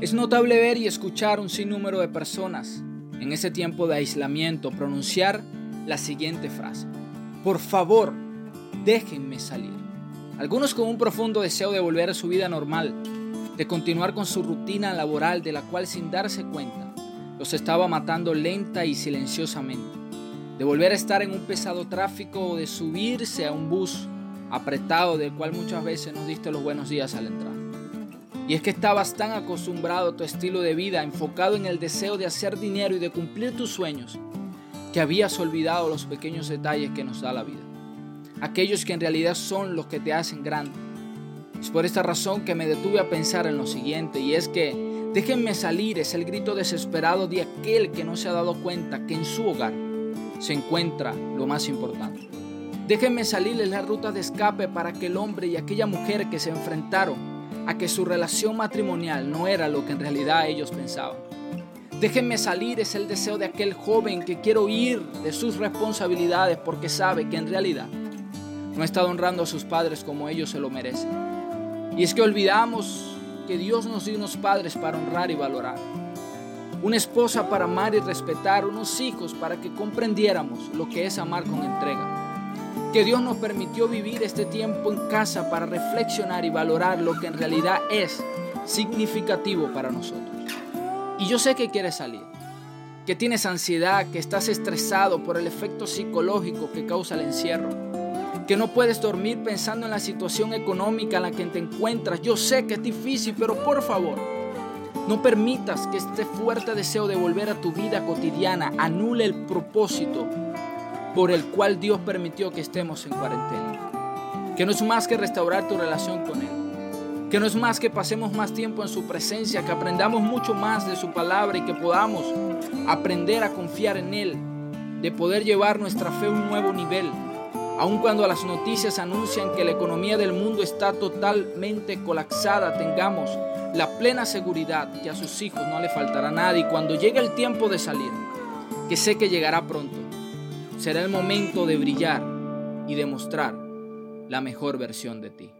Es notable ver y escuchar un sinnúmero de personas en ese tiempo de aislamiento pronunciar la siguiente frase. Por favor, déjenme salir. Algunos con un profundo deseo de volver a su vida normal, de continuar con su rutina laboral de la cual sin darse cuenta los estaba matando lenta y silenciosamente, de volver a estar en un pesado tráfico o de subirse a un bus apretado del cual muchas veces nos diste los buenos días al entrar. Y es que estabas tan acostumbrado a tu estilo de vida, enfocado en el deseo de hacer dinero y de cumplir tus sueños, que habías olvidado los pequeños detalles que nos da la vida. Aquellos que en realidad son los que te hacen grande. Es por esta razón que me detuve a pensar en lo siguiente, y es que déjenme salir es el grito desesperado de aquel que no se ha dado cuenta que en su hogar se encuentra lo más importante. Déjenme salir es la ruta de escape para aquel hombre y aquella mujer que se enfrentaron a que su relación matrimonial no era lo que en realidad ellos pensaban. Déjenme salir es el deseo de aquel joven que quiere huir de sus responsabilidades porque sabe que en realidad no está honrando a sus padres como ellos se lo merecen. Y es que olvidamos que Dios nos dio unos padres para honrar y valorar. Una esposa para amar y respetar, unos hijos para que comprendiéramos lo que es amar con entrega que Dios nos permitió vivir este tiempo en casa para reflexionar y valorar lo que en realidad es significativo para nosotros. Y yo sé que quieres salir, que tienes ansiedad, que estás estresado por el efecto psicológico que causa el encierro, que no puedes dormir pensando en la situación económica en la que te encuentras. Yo sé que es difícil, pero por favor, no permitas que este fuerte deseo de volver a tu vida cotidiana anule el propósito por el cual Dios permitió que estemos en cuarentena. Que no es más que restaurar tu relación con Él. Que no es más que pasemos más tiempo en su presencia, que aprendamos mucho más de su palabra y que podamos aprender a confiar en Él, de poder llevar nuestra fe a un nuevo nivel. Aun cuando las noticias anuncian que la economía del mundo está totalmente colapsada, tengamos la plena seguridad que a sus hijos no le faltará nada y cuando llegue el tiempo de salir, que sé que llegará pronto, será el momento de brillar y demostrar la mejor versión de ti.